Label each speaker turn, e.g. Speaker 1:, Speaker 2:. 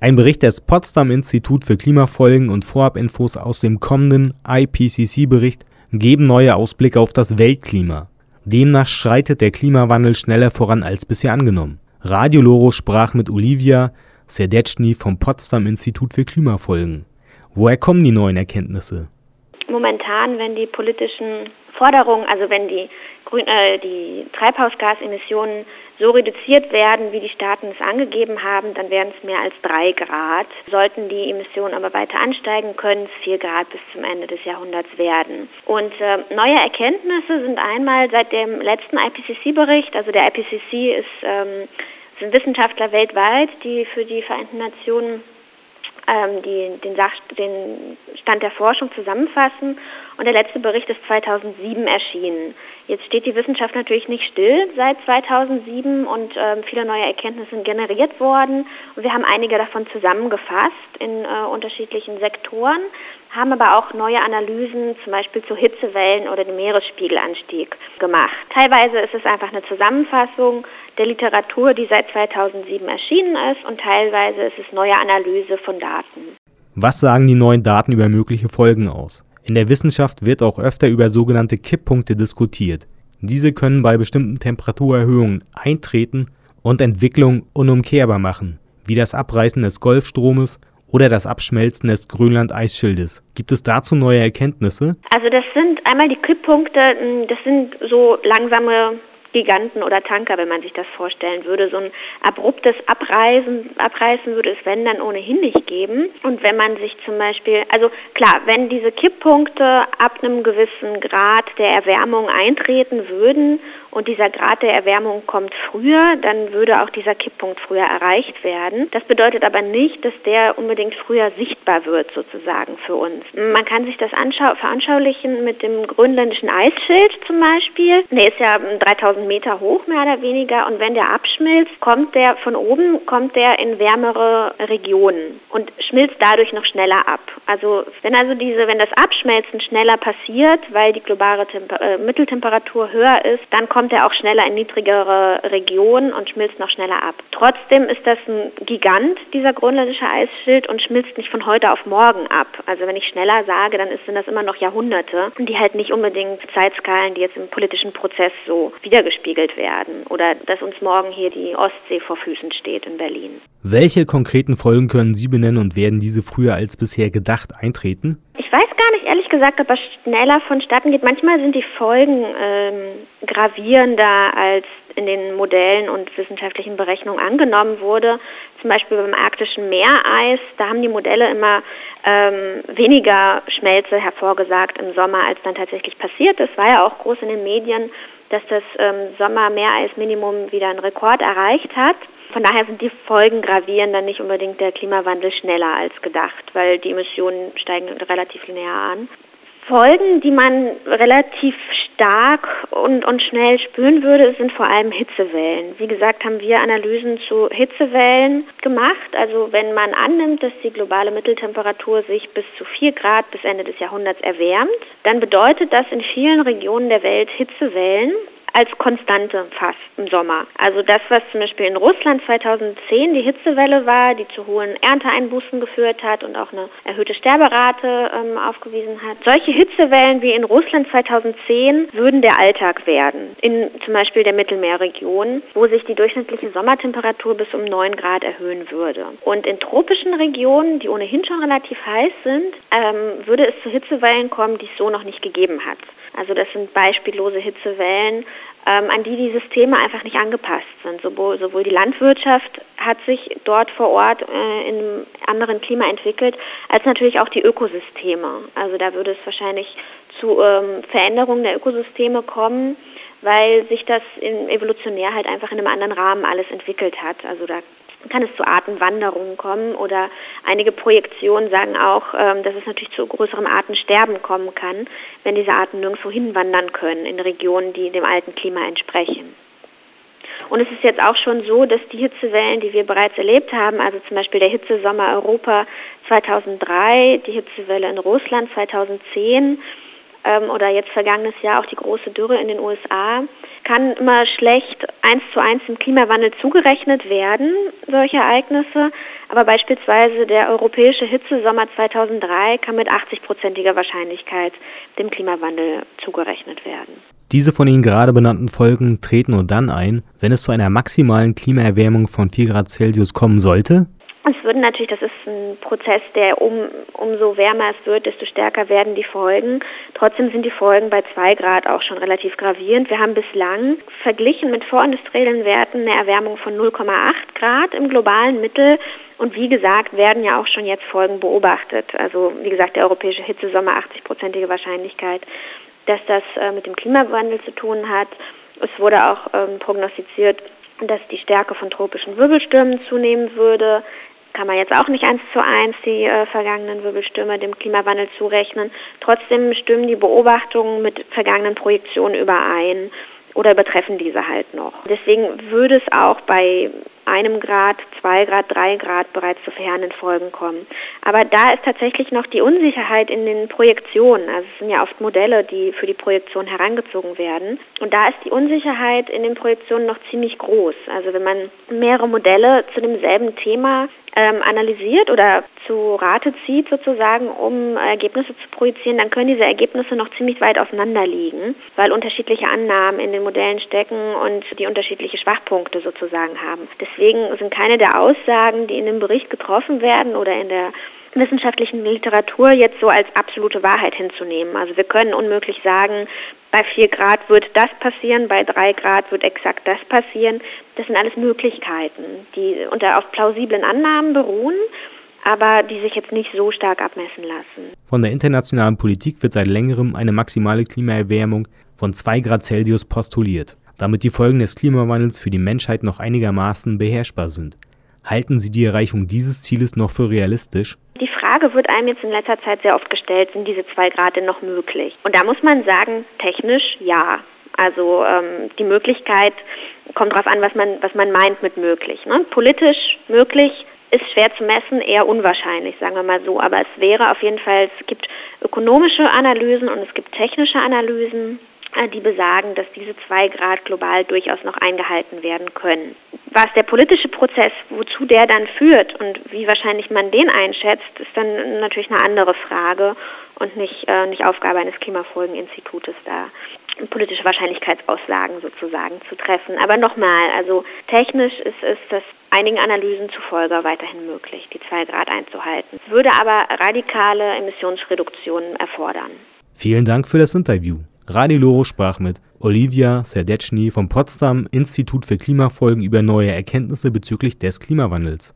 Speaker 1: Ein Bericht des Potsdam Institut für Klimafolgen und Vorabinfos aus dem kommenden IPCC-Bericht geben neue Ausblicke auf das Weltklima. Demnach schreitet der Klimawandel schneller voran als bisher angenommen. Radio Loro sprach mit Olivia Serdeczny vom Potsdam Institut für Klimafolgen. Woher kommen die neuen Erkenntnisse?
Speaker 2: Momentan, wenn die politischen Forderungen, also wenn die, Grün, äh, die Treibhausgasemissionen so reduziert werden, wie die Staaten es angegeben haben, dann wären es mehr als drei Grad. Sollten die Emissionen aber weiter ansteigen, können es vier Grad bis zum Ende des Jahrhunderts werden. Und äh, neue Erkenntnisse sind einmal seit dem letzten IPCC-Bericht, also der IPCC ist, ähm, sind Wissenschaftler weltweit, die für die Vereinten Nationen ähm, die, den, Sach den Stand der Forschung zusammenfassen. Und der letzte Bericht ist 2007 erschienen. Jetzt steht die Wissenschaft natürlich nicht still seit 2007 und ähm, viele neue Erkenntnisse sind generiert worden. Und wir haben einige davon zusammengefasst in äh, unterschiedlichen Sektoren, haben aber auch neue Analysen zum Beispiel zu Hitzewellen oder dem Meeresspiegelanstieg gemacht. Teilweise ist es einfach eine Zusammenfassung der Literatur, die seit 2007 erschienen ist und teilweise ist es neue Analyse von Daten.
Speaker 1: Was sagen die neuen Daten über mögliche Folgen aus? In der Wissenschaft wird auch öfter über sogenannte Kipppunkte diskutiert. Diese können bei bestimmten Temperaturerhöhungen eintreten und Entwicklungen unumkehrbar machen, wie das Abreißen des Golfstromes oder das Abschmelzen des Grönland-Eisschildes. Gibt es dazu neue Erkenntnisse?
Speaker 2: Also das sind einmal die Kipppunkte, hm, das sind so langsame Giganten oder Tanker, wenn man sich das vorstellen würde. So ein abruptes Abreißen, Abreißen würde es, wenn, dann ohnehin nicht geben. Und wenn man sich zum Beispiel, also klar, wenn diese Kipppunkte ab einem gewissen Grad der Erwärmung eintreten würden und dieser Grad der Erwärmung kommt früher, dann würde auch dieser Kipppunkt früher erreicht werden. Das bedeutet aber nicht, dass der unbedingt früher sichtbar wird, sozusagen für uns. Man kann sich das veranschaulichen mit dem grönländischen Eisschild zum Beispiel. Der ist ja 3000 Meter hoch, mehr oder weniger. Und wenn der abschmilzt, kommt der von oben, kommt der in wärmere Regionen und schmilzt dadurch noch schneller ab. Also wenn also diese, wenn das Abschmelzen schneller passiert, weil die globale Temper äh, Mitteltemperatur höher ist, dann kommt er auch schneller in niedrigere Regionen und schmilzt noch schneller ab. Trotzdem ist das ein Gigant, dieser grönländische Eisschild, und schmilzt nicht von heute auf morgen ab. Also wenn ich schneller sage, dann sind das immer noch Jahrhunderte, die halt nicht unbedingt Zeitskalen, die jetzt im politischen Prozess so wiedergespiegelt werden. Oder dass uns morgen hier die Ostsee vor Füßen steht in Berlin.
Speaker 1: Welche konkreten Folgen können Sie benennen und werden diese früher als bisher gedacht eintreten?
Speaker 2: Nicht, gesagt, das schneller vonstatten geht. Manchmal sind die Folgen ähm, gravierender, als in den Modellen und wissenschaftlichen Berechnungen angenommen wurde. Zum Beispiel beim arktischen Meereis, da haben die Modelle immer ähm, weniger Schmelze hervorgesagt im Sommer, als dann tatsächlich passiert ist. War ja auch groß in den Medien, dass das ähm, Sommer-Meereis-Minimum wieder einen Rekord erreicht hat. Von daher sind die Folgen gravierender nicht unbedingt der Klimawandel schneller als gedacht, weil die Emissionen steigen relativ linear an. Folgen, die man relativ stark und, und schnell spüren würde, sind vor allem Hitzewellen. Wie gesagt, haben wir Analysen zu Hitzewellen gemacht. Also wenn man annimmt, dass die globale Mitteltemperatur sich bis zu 4 Grad bis Ende des Jahrhunderts erwärmt, dann bedeutet das in vielen Regionen der Welt Hitzewellen als Konstante fast im Sommer. Also das, was zum Beispiel in Russland 2010 die Hitzewelle war, die zu hohen Ernteeinbußen geführt hat und auch eine erhöhte Sterberate ähm, aufgewiesen hat. Solche Hitzewellen wie in Russland 2010 würden der Alltag werden, in zum Beispiel der Mittelmeerregion, wo sich die durchschnittliche Sommertemperatur bis um 9 Grad erhöhen würde. Und in tropischen Regionen, die ohnehin schon relativ heiß sind, ähm, würde es zu Hitzewellen kommen, die es so noch nicht gegeben hat. Also das sind beispiellose Hitzewellen, an die die Systeme einfach nicht angepasst sind. Sowohl, sowohl die Landwirtschaft hat sich dort vor Ort äh, in einem anderen Klima entwickelt, als natürlich auch die Ökosysteme. Also da würde es wahrscheinlich zu ähm, Veränderungen der Ökosysteme kommen, weil sich das in, evolutionär halt einfach in einem anderen Rahmen alles entwickelt hat. Also da kann es zu Artenwanderungen kommen oder einige Projektionen sagen auch, ähm, dass es natürlich zu größerem Artensterben kommen kann, wenn diese Arten nirgendwo hinwandern können in Regionen, die dem alten Klima entsprechen. Und es ist jetzt auch schon so, dass die Hitzewellen, die wir bereits erlebt haben, also zum Beispiel der Hitzesommer Europa 2003, die Hitzewelle in Russland 2010, ähm, oder jetzt vergangenes Jahr auch die große Dürre in den USA, kann immer schlecht eins zu eins dem Klimawandel zugerechnet werden, solche Ereignisse. Aber beispielsweise der europäische Hitzesommer 2003 kann mit 80-prozentiger Wahrscheinlichkeit dem Klimawandel zugerechnet werden.
Speaker 1: Diese von Ihnen gerade benannten Folgen treten nur dann ein, wenn es zu einer maximalen Klimaerwärmung von 4 Grad Celsius kommen sollte?
Speaker 2: Es wird natürlich, das ist ein Prozess, der um, umso wärmer es wird, desto stärker werden die Folgen. Trotzdem sind die Folgen bei 2 Grad auch schon relativ gravierend. Wir haben bislang verglichen mit vorindustriellen Werten eine Erwärmung von 0,8 Grad im globalen Mittel. Und wie gesagt, werden ja auch schon jetzt Folgen beobachtet. Also wie gesagt, der europäische Hitzesommer 80-prozentige Wahrscheinlichkeit, dass das äh, mit dem Klimawandel zu tun hat. Es wurde auch ähm, prognostiziert, dass die Stärke von tropischen Wirbelstürmen zunehmen würde kann man jetzt auch nicht eins zu eins die äh, vergangenen Wirbelstürme dem Klimawandel zurechnen. Trotzdem stimmen die Beobachtungen mit vergangenen Projektionen überein oder übertreffen diese halt noch. Deswegen würde es auch bei einem Grad, zwei Grad, drei Grad bereits zu verheerenden Folgen kommen. Aber da ist tatsächlich noch die Unsicherheit in den Projektionen. Also es sind ja oft Modelle, die für die Projektion herangezogen werden. Und da ist die Unsicherheit in den Projektionen noch ziemlich groß. Also wenn man mehrere Modelle zu demselben Thema ähm, analysiert oder zu Rate zieht sozusagen, um Ergebnisse zu projizieren, dann können diese Ergebnisse noch ziemlich weit auseinander liegen, weil unterschiedliche Annahmen in den Modellen stecken und die unterschiedliche Schwachpunkte sozusagen haben. Deswegen sind keine der Aussagen, die in dem Bericht getroffen werden oder in der wissenschaftlichen Literatur jetzt so als absolute Wahrheit hinzunehmen. Also wir können unmöglich sagen, bei 4 Grad wird das passieren, bei 3 Grad wird exakt das passieren. Das sind alles Möglichkeiten, die unter auf plausiblen Annahmen beruhen, aber die sich jetzt nicht so stark abmessen lassen.
Speaker 1: Von der internationalen Politik wird seit längerem eine maximale Klimaerwärmung von 2 Grad Celsius postuliert, damit die Folgen des Klimawandels für die Menschheit noch einigermaßen beherrschbar sind. Halten Sie die Erreichung dieses Zieles noch für realistisch?
Speaker 2: Die Frage wird einem jetzt in letzter Zeit sehr oft gestellt, sind diese zwei Grad denn noch möglich? Und da muss man sagen, technisch ja. Also ähm, die Möglichkeit kommt darauf an, was man, was man meint mit möglich. Ne? Politisch möglich ist schwer zu messen, eher unwahrscheinlich, sagen wir mal so. Aber es wäre auf jeden Fall, es gibt ökonomische Analysen und es gibt technische Analysen, die besagen, dass diese zwei Grad global durchaus noch eingehalten werden können. Was der politische Prozess, wozu der dann führt und wie wahrscheinlich man den einschätzt, ist dann natürlich eine andere Frage und nicht, äh, nicht Aufgabe eines Klimafolgeninstitutes da politische Wahrscheinlichkeitsaussagen sozusagen zu treffen. Aber nochmal, also technisch ist es das einigen Analysen zufolge weiterhin möglich, die zwei Grad einzuhalten. Würde aber radikale Emissionsreduktionen erfordern.
Speaker 1: Vielen Dank für das Interview. Radio Loro sprach mit Olivia Serdeczny vom Potsdam Institut für Klimafolgen über neue Erkenntnisse bezüglich des Klimawandels.